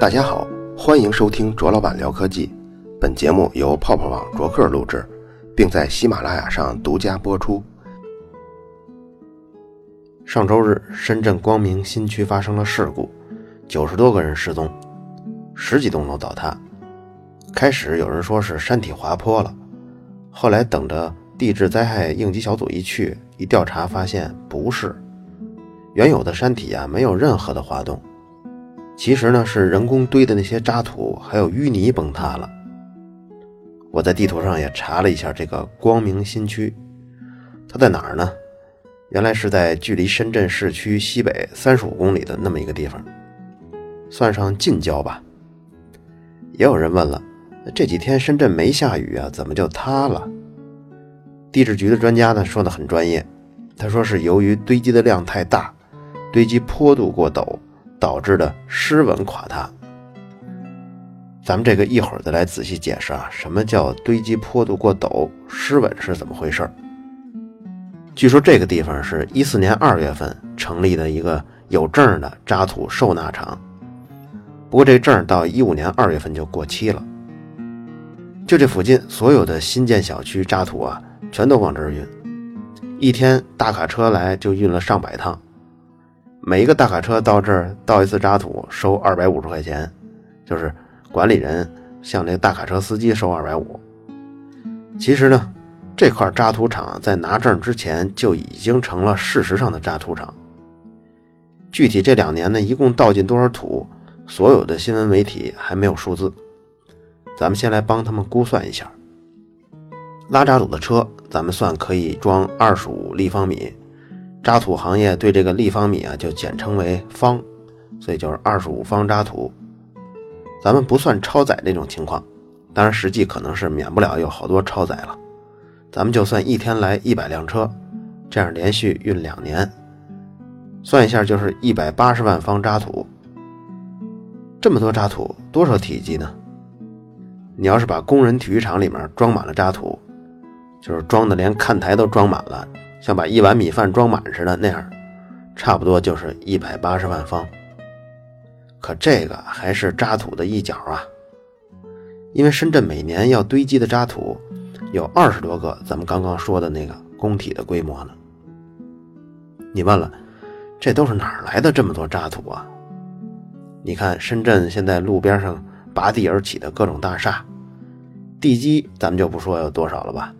大家好，欢迎收听卓老板聊科技。本节目由泡泡网卓克录制，并在喜马拉雅上独家播出。上周日，深圳光明新区发生了事故，九十多个人失踪，十几栋楼倒塌。开始有人说是山体滑坡了，后来等着地质灾害应急小组一去一调查，发现不是，原有的山体啊没有任何的滑动。其实呢，是人工堆的那些渣土还有淤泥崩塌了。我在地图上也查了一下这个光明新区，它在哪儿呢？原来是在距离深圳市区西北三十五公里的那么一个地方，算上近郊吧。也有人问了，这几天深圳没下雨啊，怎么就塌了？地质局的专家呢说的很专业，他说是由于堆积的量太大，堆积坡度过陡。导致的失稳垮塌，咱们这个一会儿再来仔细解释啊，什么叫堆积坡度过陡，失稳是怎么回事据说这个地方是一四年二月份成立的一个有证的渣土收纳厂，不过这证到一五年二月份就过期了。就这附近所有的新建小区渣土啊，全都往这儿运，一天大卡车来就运了上百趟。每一个大卡车到这儿倒一次渣土收二百五十块钱，就是管理人向这个大卡车司机收二百五。其实呢，这块渣土厂在拿证之前就已经成了事实上的渣土厂。具体这两年呢，一共倒进多少土，所有的新闻媒体还没有数字。咱们先来帮他们估算一下，拉渣土的车，咱们算可以装二十五立方米。渣土行业对这个立方米啊，就简称为方，所以就是二十五方渣土。咱们不算超载这种情况，当然实际可能是免不了有好多超载了。咱们就算一天来一百辆车，这样连续运两年，算一下就是一百八十万方渣土。这么多渣土，多少体积呢？你要是把工人体育场里面装满了渣土，就是装的连看台都装满了。像把一碗米饭装满似的那样，差不多就是一百八十万方。可这个还是渣土的一角啊，因为深圳每年要堆积的渣土有二十多个，咱们刚刚说的那个工体的规模呢。你问了，这都是哪来的这么多渣土啊？你看深圳现在路边上拔地而起的各种大厦，地基咱们就不说有多少了吧，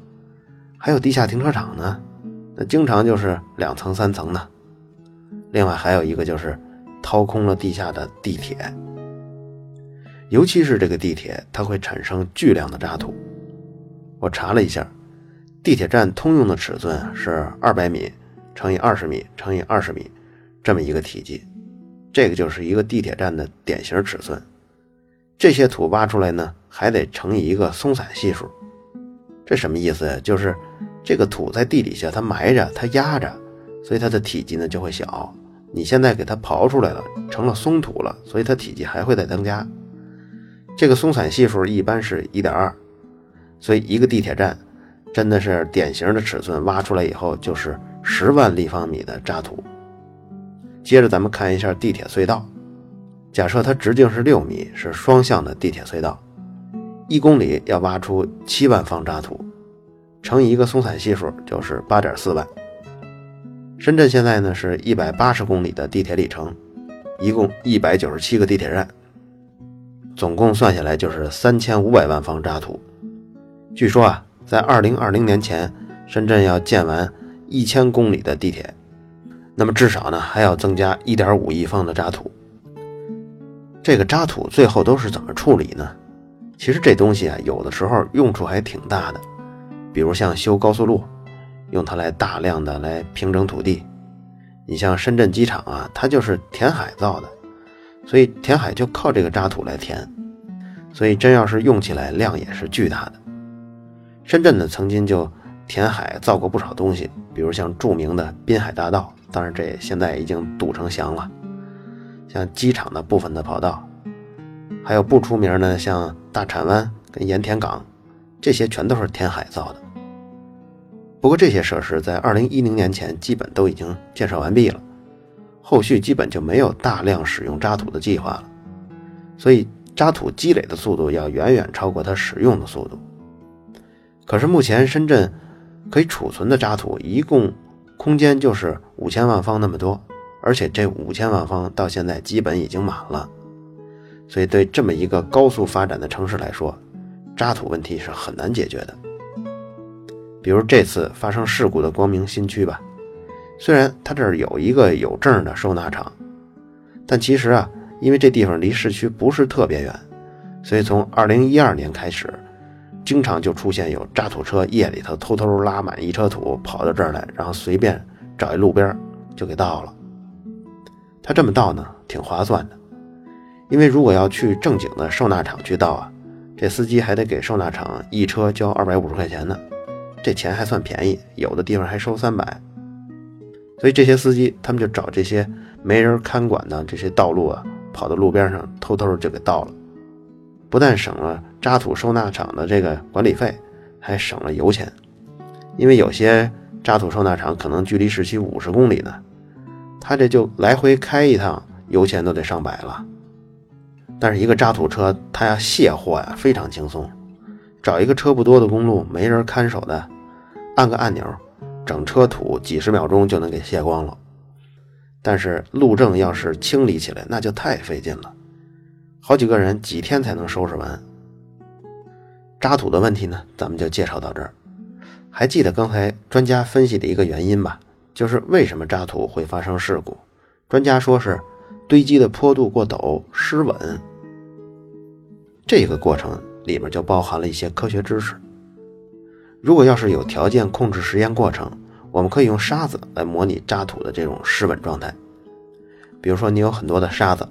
还有地下停车场呢。那经常就是两层三层的，另外还有一个就是掏空了地下的地铁，尤其是这个地铁，它会产生巨量的渣土。我查了一下，地铁站通用的尺寸是二百米乘以二十米乘以二十米，这么一个体积，这个就是一个地铁站的典型尺寸。这些土挖出来呢，还得乘以一个松散系数，这什么意思呀？就是。这个土在地底下，它埋着，它压着，所以它的体积呢就会小。你现在给它刨出来了，成了松土了，所以它体积还会再增加。这个松散系数一般是一点二，所以一个地铁站真的是典型的尺寸，挖出来以后就是十万立方米的渣土。接着咱们看一下地铁隧道，假设它直径是六米，是双向的地铁隧道，一公里要挖出七万方渣土。乘以一个松散系数就是八点四万。深圳现在呢是一百八十公里的地铁里程，一共一百九十七个地铁站，总共算下来就是三千五百万方渣土。据说啊，在二零二零年前，深圳要建完一千公里的地铁，那么至少呢还要增加一点五亿方的渣土。这个渣土最后都是怎么处理呢？其实这东西啊，有的时候用处还挺大的。比如像修高速路，用它来大量的来平整土地。你像深圳机场啊，它就是填海造的，所以填海就靠这个渣土来填。所以真要是用起来，量也是巨大的。深圳呢，曾经就填海造过不少东西，比如像著名的滨海大道，当然这现在已经堵成翔了。像机场的部分的跑道，还有不出名的像大铲湾跟盐田港。这些全都是填海造的，不过这些设施在二零一零年前基本都已经建设完毕了，后续基本就没有大量使用渣土的计划了。所以渣土积累的速度要远远超过它使用的速度。可是目前深圳可以储存的渣土一共空间就是五千万方那么多，而且这五千万方到现在基本已经满了，所以对这么一个高速发展的城市来说，渣土问题是很难解决的。比如这次发生事故的光明新区吧，虽然它这儿有一个有证的收纳厂，但其实啊，因为这地方离市区不是特别远，所以从二零一二年开始。经常就出现有渣土车夜里头偷偷拉满一车土跑到这儿来，然后随便找一路边就给倒了。他这么倒呢，挺划算的，因为如果要去正经的收纳厂去倒啊，这司机还得给收纳厂一车交二百五十块钱呢，这钱还算便宜，有的地方还收三百。所以这些司机他们就找这些没人看管的这些道路啊，跑到路边上偷偷就给倒了。不但省了渣土收纳厂的这个管理费，还省了油钱，因为有些渣土收纳厂可能距离市区五十公里呢，他这就来回开一趟，油钱都得上百了。但是一个渣土车，它要卸货呀，非常轻松，找一个车不多的公路，没人看守的，按个按钮，整车土几十秒钟就能给卸光了。但是路政要是清理起来，那就太费劲了。好几个人几天才能收拾完渣土的问题呢？咱们就介绍到这儿。还记得刚才专家分析的一个原因吧？就是为什么渣土会发生事故？专家说是堆积的坡度过陡、失稳。这个过程里面就包含了一些科学知识。如果要是有条件控制实验过程，我们可以用沙子来模拟渣土的这种失稳状态。比如说，你有很多的沙子。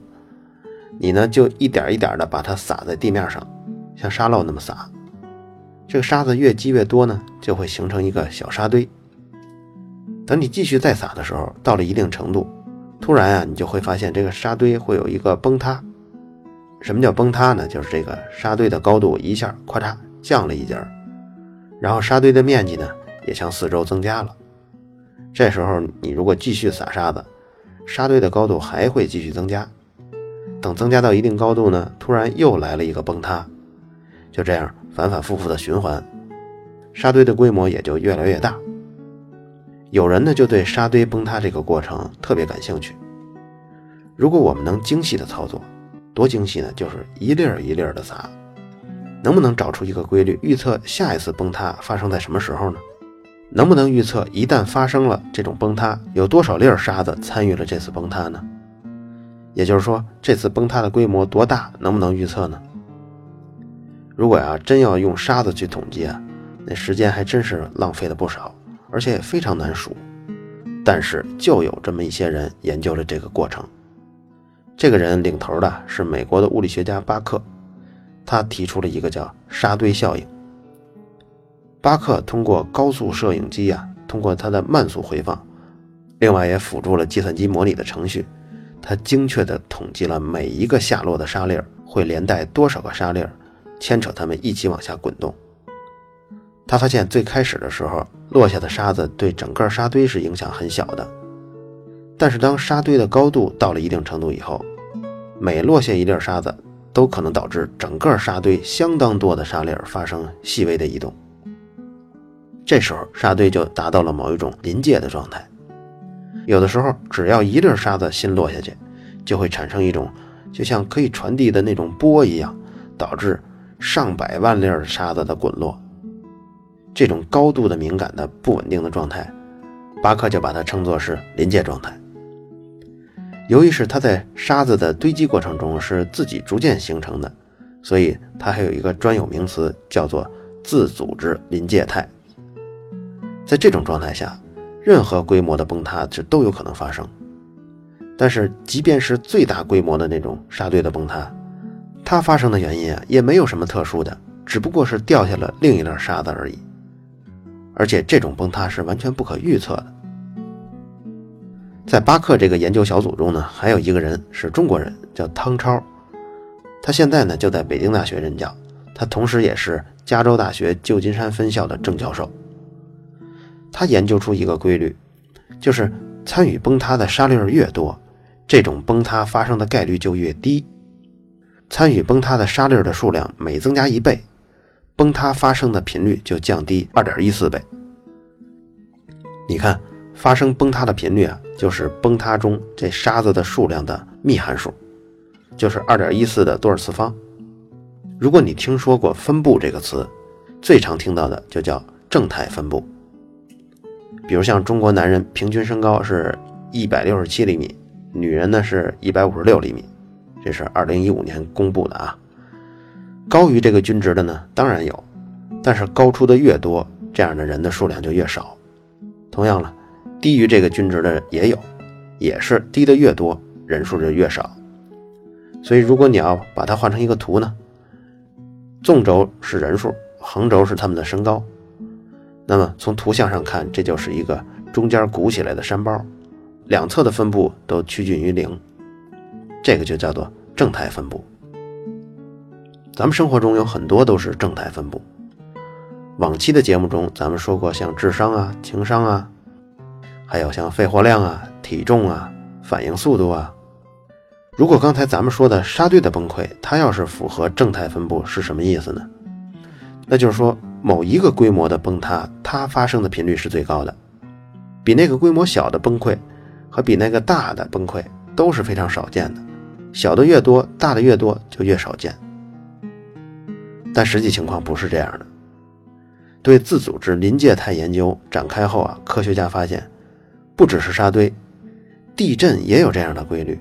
你呢，就一点一点的把它撒在地面上，像沙漏那么撒。这个沙子越积越多呢，就会形成一个小沙堆。等你继续再撒的时候，到了一定程度，突然啊，你就会发现这个沙堆会有一个崩塌。什么叫崩塌呢？就是这个沙堆的高度一下咔嚓降了一截儿，然后沙堆的面积呢也向四周增加了。这时候你如果继续撒沙子，沙堆的高度还会继续增加。等增加到一定高度呢，突然又来了一个崩塌，就这样反反复复的循环，沙堆的规模也就越来越大。有人呢就对沙堆崩塌这个过程特别感兴趣。如果我们能精细的操作，多精细呢？就是一粒儿一粒儿的撒，能不能找出一个规律，预测下一次崩塌发生在什么时候呢？能不能预测一旦发生了这种崩塌，有多少粒儿沙子参与了这次崩塌呢？也就是说，这次崩塌的规模多大，能不能预测呢？如果呀，真要用沙子去统计啊，那时间还真是浪费了不少，而且也非常难数。但是就有这么一些人研究了这个过程。这个人领头的是美国的物理学家巴克，他提出了一个叫沙堆效应。巴克通过高速摄影机啊，通过他的慢速回放，另外也辅助了计算机模拟的程序。他精确地统计了每一个下落的沙粒儿会连带多少个沙粒儿牵扯它们一起往下滚动。他发现最开始的时候，落下的沙子对整个沙堆是影响很小的，但是当沙堆的高度到了一定程度以后，每落下一粒沙子都可能导致整个沙堆相当多的沙粒发生细微的移动。这时候沙堆就达到了某一种临界的状态。有的时候，只要一粒沙子新落下去，就会产生一种就像可以传递的那种波一样，导致上百万粒沙子的滚落。这种高度的敏感的不稳定的状态，巴克就把它称作是临界状态。由于是它在沙子的堆积过程中是自己逐渐形成的，所以它还有一个专有名词叫做自组织临界态。在这种状态下。任何规模的崩塌这都有可能发生，但是即便是最大规模的那种沙堆的崩塌，它发生的原因啊也没有什么特殊的，只不过是掉下了另一粒沙子而已。而且这种崩塌是完全不可预测的。在巴克这个研究小组中呢，还有一个人是中国人，叫汤超，他现在呢就在北京大学任教，他同时也是加州大学旧金山分校的正教授。他研究出一个规律，就是参与崩塌的沙粒越多，这种崩塌发生的概率就越低。参与崩塌的沙粒的数量每增加一倍，崩塌发生的频率就降低二点一四倍。你看，发生崩塌的频率啊，就是崩塌中这沙子的数量的幂函数，就是二点一四的多少次方。如果你听说过分布这个词，最常听到的就叫正态分布。比如像中国男人平均身高是一百六十七厘米，女人呢是一百五十六厘米，这是二零一五年公布的啊。高于这个均值的呢，当然有，但是高出的越多，这样的人的数量就越少。同样了，低于这个均值的也有，也是低的越多，人数就越少。所以如果你要把它画成一个图呢，纵轴是人数，横轴是他们的身高。那么从图像上看，这就是一个中间鼓起来的山包，两侧的分布都趋近于零，这个就叫做正态分布。咱们生活中有很多都是正态分布。往期的节目中，咱们说过像智商啊、情商啊，还有像肺活量啊、体重啊、反应速度啊。如果刚才咱们说的沙堆的崩溃，它要是符合正态分布，是什么意思呢？那就是说。某一个规模的崩塌，它发生的频率是最高的，比那个规模小的崩溃和比那个大的崩溃都是非常少见的。小的越多，大的越多就越少见。但实际情况不是这样的。对自组织临界态研究展开后啊，科学家发现，不只是沙堆，地震也有这样的规律。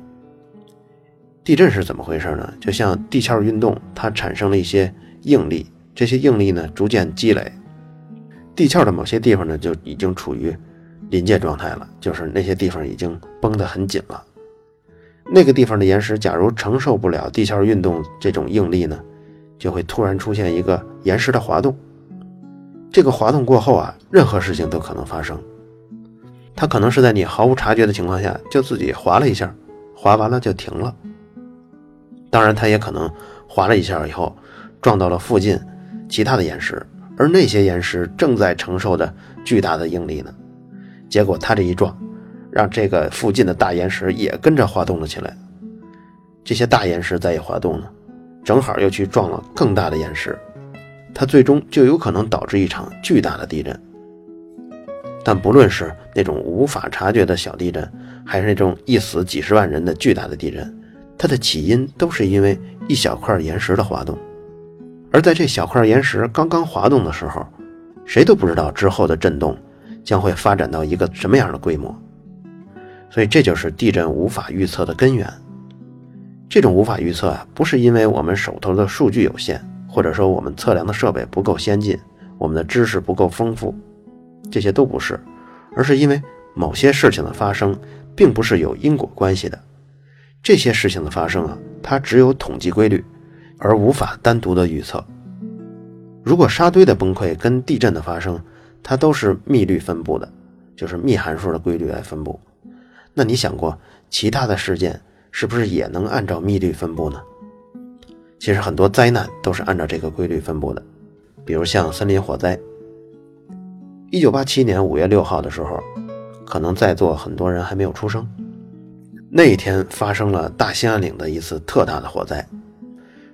地震是怎么回事呢？就像地壳运动，它产生了一些应力。这些应力呢，逐渐积累，地壳的某些地方呢，就已经处于临界状态了，就是那些地方已经绷得很紧了。那个地方的岩石，假如承受不了地壳运动这种应力呢，就会突然出现一个岩石的滑动。这个滑动过后啊，任何事情都可能发生。它可能是在你毫无察觉的情况下，就自己滑了一下，滑完了就停了。当然，它也可能滑了一下以后，撞到了附近。其他的岩石，而那些岩石正在承受着巨大的应力呢。结果它这一撞，让这个附近的大岩石也跟着滑动了起来。这些大岩石再一滑动呢，正好又去撞了更大的岩石，它最终就有可能导致一场巨大的地震。但不论是那种无法察觉的小地震，还是那种一死几十万人的巨大的地震，它的起因都是因为一小块岩石的滑动。而在这小块岩石刚刚滑动的时候，谁都不知道之后的震动将会发展到一个什么样的规模，所以这就是地震无法预测的根源。这种无法预测啊，不是因为我们手头的数据有限，或者说我们测量的设备不够先进，我们的知识不够丰富，这些都不是，而是因为某些事情的发生并不是有因果关系的。这些事情的发生啊，它只有统计规律。而无法单独的预测。如果沙堆的崩溃跟地震的发生，它都是幂律分布的，就是幂函数的规律来分布。那你想过，其他的事件是不是也能按照幂律分布呢？其实很多灾难都是按照这个规律分布的，比如像森林火灾。一九八七年五月六号的时候，可能在座很多人还没有出生，那一天发生了大兴安岭的一次特大的火灾。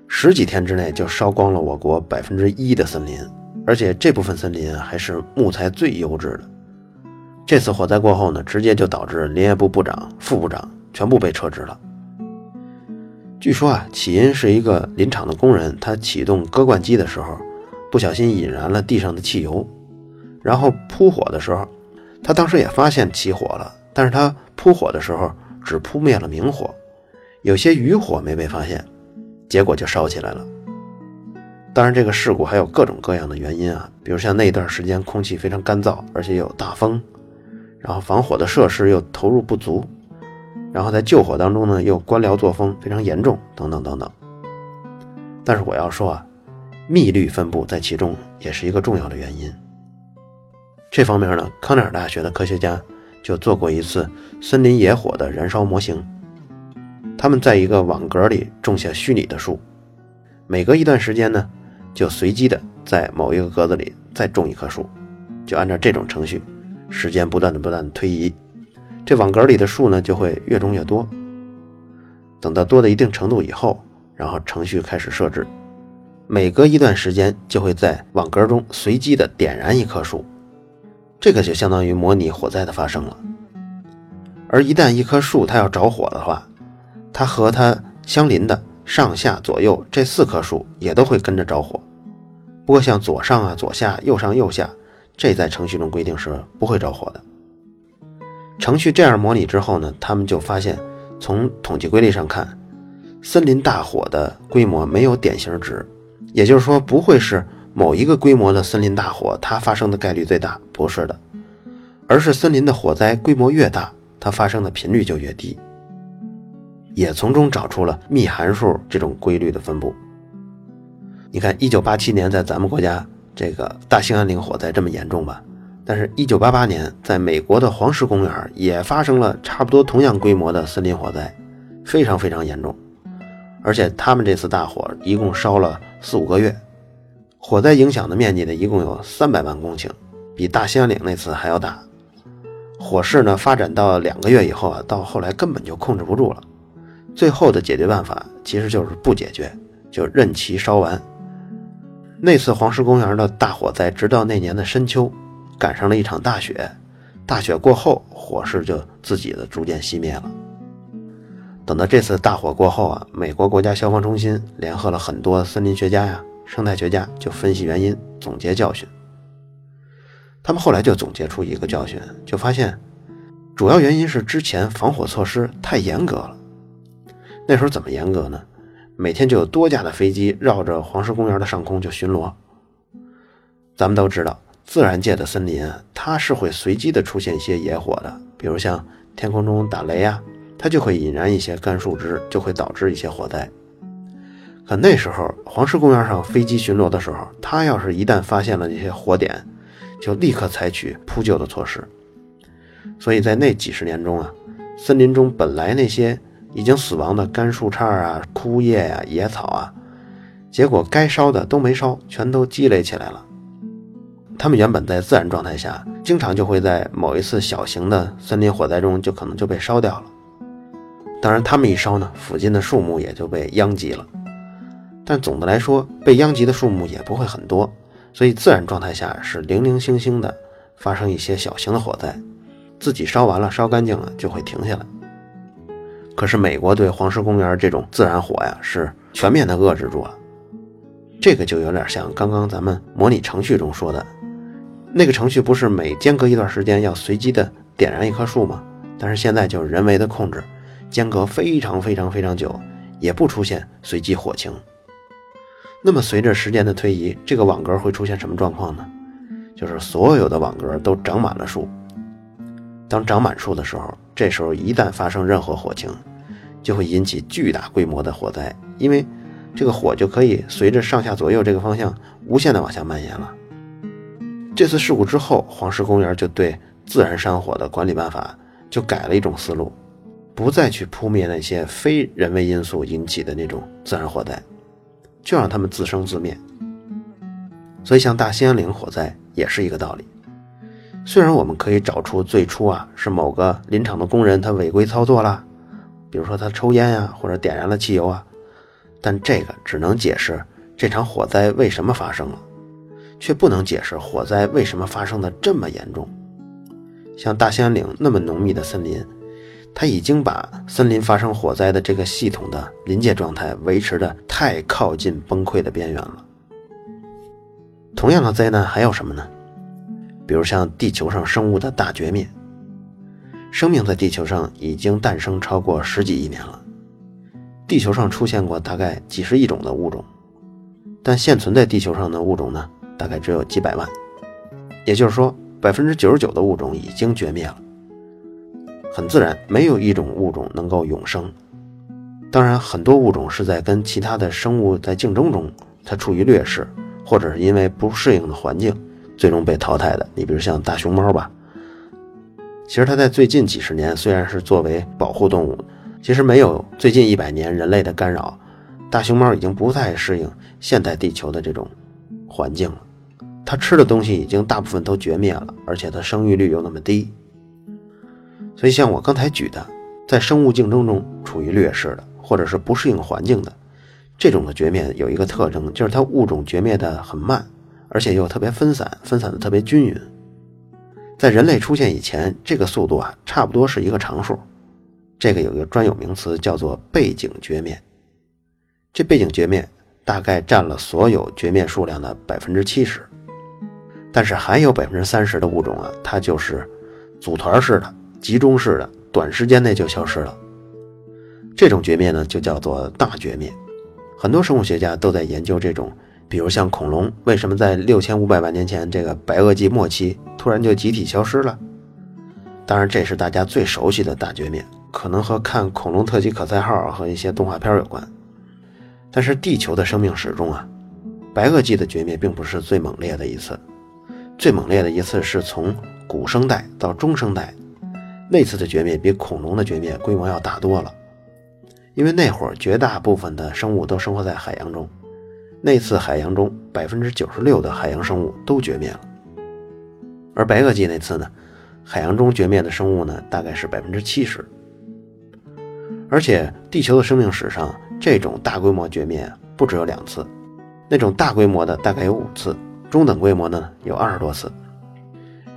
十几天之内就烧光了我国百分之一的森林，而且这部分森林还是木材最优质的。这次火灾过后呢，直接就导致林业部部长、副部长全部被撤职了。据说啊，起因是一个林场的工人，他启动割灌机的时候，不小心引燃了地上的汽油，然后扑火的时候，他当时也发现起火了，但是他扑火的时候只扑灭了明火，有些余火没被发现。结果就烧起来了。当然，这个事故还有各种各样的原因啊，比如像那段时间空气非常干燥，而且有大风，然后防火的设施又投入不足，然后在救火当中呢又官僚作风非常严重，等等等等。但是我要说啊，密律分布在其中也是一个重要的原因。这方面呢，康奈尔大学的科学家就做过一次森林野火的燃烧模型。他们在一个网格里种下虚拟的树，每隔一段时间呢，就随机的在某一个格子里再种一棵树，就按照这种程序，时间不断的不断的推移，这网格里的树呢就会越种越多。等到多到一定程度以后，然后程序开始设置，每隔一段时间就会在网格中随机的点燃一棵树，这个就相当于模拟火灾的发生了。而一旦一棵树它要着火的话，它和它相邻的上下左右这四棵树也都会跟着着火。不过像左上啊、左下、右上、右下，这在程序中规定是不会着火的。程序这样模拟之后呢，他们就发现，从统计规律上看，森林大火的规模没有典型值，也就是说，不会是某一个规模的森林大火它发生的概率最大，不是的，而是森林的火灾规模越大，它发生的频率就越低。也从中找出了幂函数这种规律的分布。你看，一九八七年在咱们国家这个大兴安岭火灾这么严重吧？但是，一九八八年，在美国的黄石公园也发生了差不多同样规模的森林火灾，非常非常严重。而且，他们这次大火一共烧了四五个月，火灾影响的面积呢，一共有三百万公顷，比大兴安岭那次还要大。火势呢，发展到两个月以后啊，到后来根本就控制不住了。最后的解决办法其实就是不解决，就任其烧完。那次黄石公园的大火灾，直到那年的深秋。赶上了一场大雪，大雪过后，火势就自己的逐渐熄灭了。等到这次大火过后啊，美国国家消防中心联合了很多森林学家呀、生态学家，就分析原因，总结教训。他们后来就总结出一个教训，就发现主要原因是之前防火措施太严格了。那时候怎么严格呢？每天就有多架的飞机绕着黄石公园的上空就巡逻。咱们都知道。自然界的森林啊，它是会随机的出现一些野火的，比如像天空中打雷啊，它就会引燃一些干树枝，就会导致一些火灾。可那时候黄石公园上飞机巡逻的时候，他要是一旦发现了那些火点，就立刻采取扑救的措施。所以在那几十年中啊，森林中本来那些已经死亡的干树杈啊、枯叶呀、野草啊，结果该烧的都没烧，全都积累起来了。它们原本在自然状态下，经常就会在某一次小型的森林火灾中，就可能就被烧掉了。当然，它们一烧呢，附近的树木也就被殃及了。但总的来说，被殃及的树木也不会很多，所以自然状态下是零零星星的发生一些小型的火灾，自己烧完了、烧干净了就会停下来。可是美国对黄石公园这种自然火呀，是全面的遏制住了。这个就有点像刚刚咱们模拟程序中说的。那个程序不是每间隔一段时间要随机的点燃一棵树吗？但是现在就是人为的控制，间隔非常非常非常久，也不出现随机火情。那么随着时间的推移，这个网格会出现什么状况呢？就是所有的网格都长满了树。当长满树的时候，这时候一旦发生任何火情，就会引起巨大规模的火灾，因为这个火就可以随着上下左右这个方向无限的往下蔓延了。这次事故之后，黄石公园就对自然山火的管理办法就改了一种思路，不再去扑灭那些非人为因素引起的那种自然火灾，就让他们自生自灭。所以，像大兴安岭火灾也是一个道理。虽然我们可以找出最初啊是某个林场的工人他违规操作了，比如说他抽烟呀，或者点燃了汽油啊，但这个只能解释这场火灾为什么发生了。却不能解释火灾为什么发生的这么严重。像大兴安岭那么浓密的森林，它已经把森林发生火灾的这个系统的临界状态维持的太靠近崩溃的边缘了。同样的灾难还有什么呢？比如像地球上生物的大绝灭。生命在地球上已经诞生超过十几亿年了，地球上出现过大概几十亿种的物种，但现存在地球上的物种呢？大概只有几百万，也就是说，百分之九十九的物种已经绝灭了。很自然，没有一种物种能够永生。当然，很多物种是在跟其他的生物在竞争中，它处于劣势，或者是因为不适应的环境，最终被淘汰的。你比如像大熊猫吧，其实它在最近几十年虽然是作为保护动物，其实没有最近一百年人类的干扰，大熊猫已经不太适应现代地球的这种。环境了，它吃的东西已经大部分都绝灭了，而且它生育率又那么低，所以像我刚才举的，在生物竞争中处于劣势的，或者是不适应环境的，这种的绝灭有一个特征，就是它物种绝灭的很慢，而且又特别分散，分散的特别均匀。在人类出现以前，这个速度啊，差不多是一个常数。这个有一个专有名词叫做背景绝灭。这背景绝灭大概占了所有绝灭数量的百分之七十，但是还有百分之三十的物种啊，它就是组团式的、集中式的，短时间内就消失了。这种绝灭呢，就叫做大绝灭。很多生物学家都在研究这种，比如像恐龙，为什么在六千五百万年前这个白垩纪末期突然就集体消失了？当然，这是大家最熟悉的大绝灭，可能和看恐龙特级可赛号和一些动画片有关。但是地球的生命史中啊，白垩纪的绝灭并不是最猛烈的一次，最猛烈的一次是从古生代到中生代，那次的绝灭比恐龙的绝灭规模要大多了。因为那会儿绝大部分的生物都生活在海洋中，那次海洋中百分之九十六的海洋生物都绝灭了，而白垩纪那次呢，海洋中绝灭的生物呢大概是百分之七十，而且地球的生命史上这种大规模绝灭不只有两次，那种大规模的大概有五次，中等规模呢有二十多次，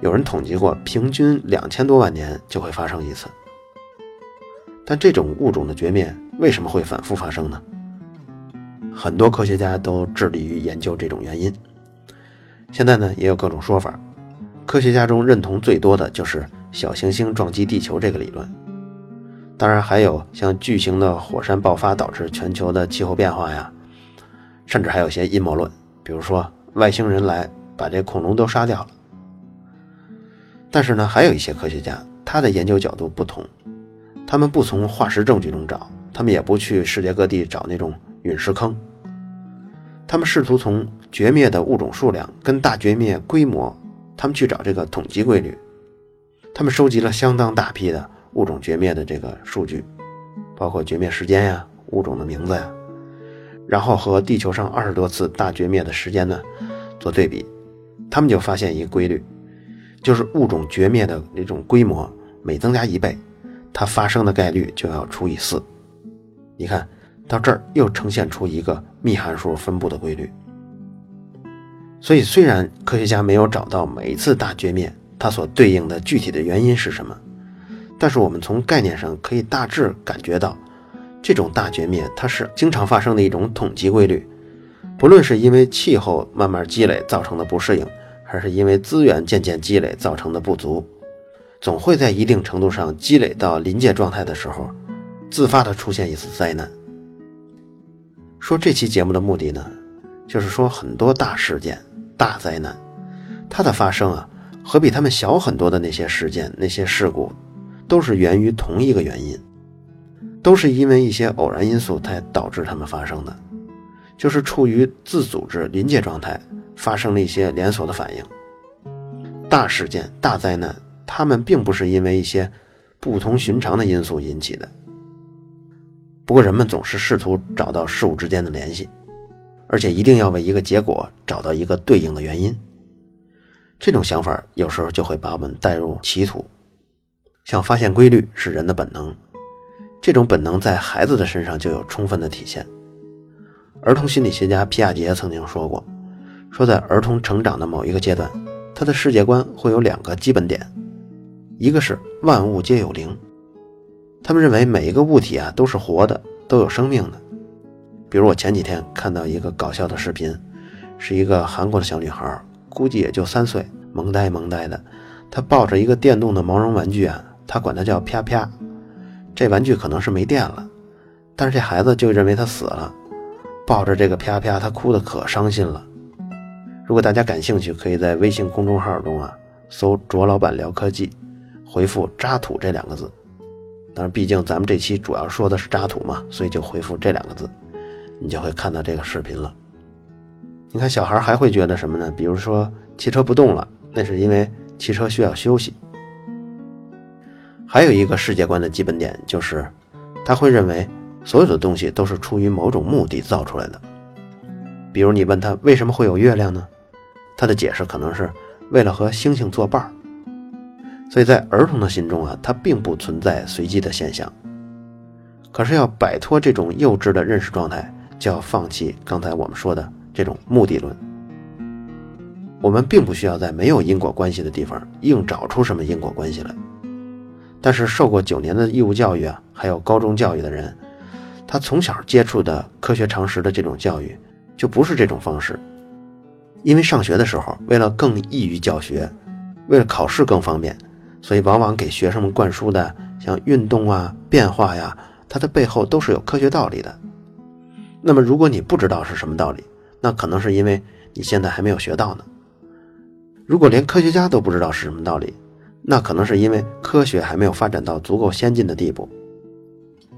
有人统计过，平均两千多万年就会发生一次，但这种物种的绝灭。为什么会反复发生呢？很多科学家都致力于研究这种原因。现在呢，也有各种说法。科学家中认同最多的就是小行星撞击地球这个理论。当然，还有像巨型的火山爆发导致全球的气候变化呀，甚至还有些阴谋论，比如说外星人来把这恐龙都杀掉了。但是呢，还有一些科学家，他的研究角度不同，他们不从化石证据中找。他们也不去世界各地找那种陨石坑，他们试图从绝灭的物种数量跟大绝灭规模，他们去找这个统计规律。他们收集了相当大批的物种绝灭的这个数据，包括绝灭时间呀、物种的名字呀，然后和地球上二十多次大绝灭的时间呢做对比，他们就发现一个规律，就是物种绝灭的那种规模每增加一倍，它发生的概率就要除以四。你看到这儿又呈现出一个幂函数分布的规律。所以，虽然科学家没有找到每一次大绝灭它所对应的具体的原因是什么，但是我们从概念上可以大致感觉到，这种大绝灭它是经常发生的一种统计规律。不论是因为气候慢慢积累造成的不适应，还是因为资源渐渐积累造成的不足，总会在一定程度上积累到临界状态的时候。自发的出现一次灾难。说这期节目的目的呢，就是说很多大事件、大灾难，它的发生啊，和比它们小很多的那些事件、那些事故，都是源于同一个原因，都是因为一些偶然因素才导致它们发生的，就是处于自组织临界状态，发生了一些连锁的反应。大事件、大灾难，它们并不是因为一些不同寻常的因素引起的。不过，人们总是试图找到事物之间的联系，而且一定要为一个结果找到一个对应的原因。这种想法有时候就会把我们带入歧途。想发现规律是人的本能，这种本能在孩子的身上就有充分的体现。儿童心理学家皮亚杰曾经说过：“说在儿童成长的某一个阶段，他的世界观会有两个基本点，一个是万物皆有灵。”他们认为每一个物体啊都是活的，都有生命的。比如我前几天看到一个搞笑的视频，是一个韩国的小女孩，估计也就三岁，萌呆萌呆的。她抱着一个电动的毛绒玩具啊，她管它叫啪啪。这玩具可能是没电了，但是这孩子就认为它死了，抱着这个啪啪，他哭得可伤心了。如果大家感兴趣，可以在微信公众号中啊搜“卓老板聊科技”，回复“渣土”这两个字。但是毕竟咱们这期主要说的是渣土嘛，所以就回复这两个字，你就会看到这个视频了。你看小孩还会觉得什么呢？比如说汽车不动了，那是因为汽车需要休息。还有一个世界观的基本点就是，他会认为所有的东西都是出于某种目的造出来的。比如你问他为什么会有月亮呢？他的解释可能是为了和星星作伴儿。所以在儿童的心中啊，它并不存在随机的现象。可是要摆脱这种幼稚的认识状态，就要放弃刚才我们说的这种目的论。我们并不需要在没有因果关系的地方硬找出什么因果关系来。但是受过九年的义务教育啊，还有高中教育的人，他从小接触的科学常识的这种教育，就不是这种方式。因为上学的时候，为了更易于教学，为了考试更方便，所以往往给学生们灌输的像运动啊、变化呀，它的背后都是有科学道理的。那么，如果你不知道是什么道理，那可能是因为你现在还没有学到呢。如果连科学家都不知道是什么道理，那可能是因为科学还没有发展到足够先进的地步，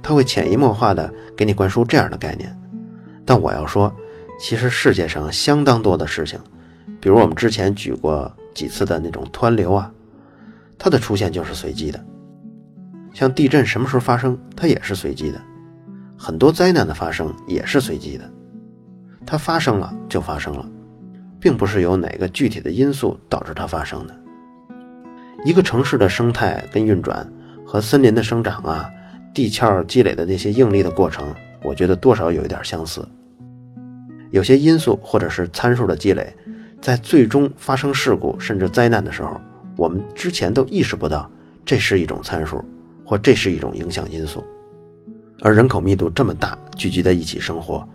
他会潜移默化的给你灌输这样的概念。但我要说，其实世界上相当多的事情，比如我们之前举过几次的那种湍流啊，它的出现就是随机的。像地震什么时候发生，它也是随机的；很多灾难的发生也是随机的，它发生了就发生了，并不是由哪个具体的因素导致它发生的。一个城市的生态跟运转，和森林的生长啊、地壳积累的那些应力的过程，我觉得多少有一点相似。有些因素或者是参数的积累，在最终发生事故甚至灾难的时候，我们之前都意识不到这是一种参数，或这是一种影响因素。而人口密度这么大，聚集在一起生活，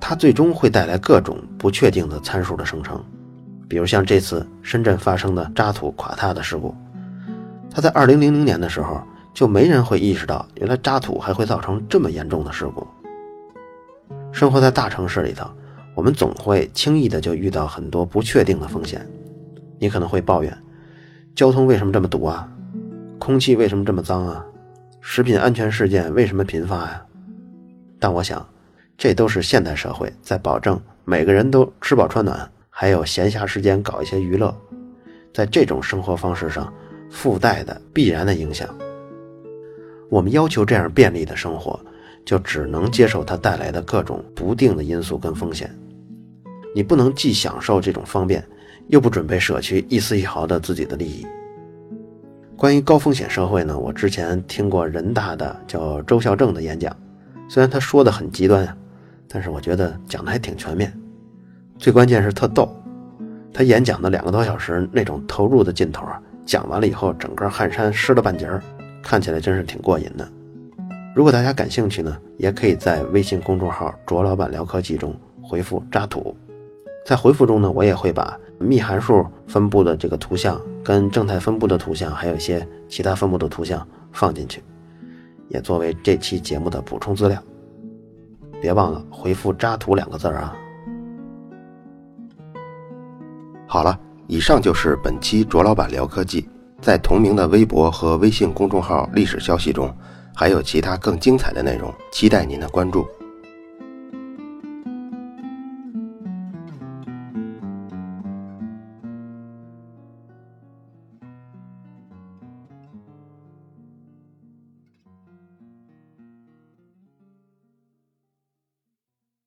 它最终会带来各种不确定的参数的生成。比如像这次深圳发生的渣土垮塌的事故，它在二零零零年的时候就没人会意识到，原来渣土还会造成这么严重的事故。生活在大城市里头，我们总会轻易的就遇到很多不确定的风险。你可能会抱怨，交通为什么这么堵啊？空气为什么这么脏啊？食品安全事件为什么频发呀？但我想，这都是现代社会在保证每个人都吃饱穿暖。还有闲暇时间搞一些娱乐，在这种生活方式上附带的必然的影响。我们要求这样便利的生活，就只能接受它带来的各种不定的因素跟风险。你不能既享受这种方便，又不准备舍去一丝一毫的自己的利益。关于高风险社会呢，我之前听过人大的叫周孝正的演讲，虽然他说的很极端，但是我觉得讲的还挺全面。最关键是特逗，他演讲的两个多小时那种投入的劲头啊，讲完了以后，整个汗衫湿了半截儿，看起来真是挺过瘾的。如果大家感兴趣呢，也可以在微信公众号“卓老板聊科技”中回复“渣土”，在回复中呢，我也会把幂函数分布的这个图像、跟正态分布的图像，还有一些其他分布的图像放进去，也作为这期节目的补充资料。别忘了回复“渣图”两个字啊。好了，以上就是本期卓老板聊科技。在同名的微博和微信公众号历史消息中，还有其他更精彩的内容，期待您的关注。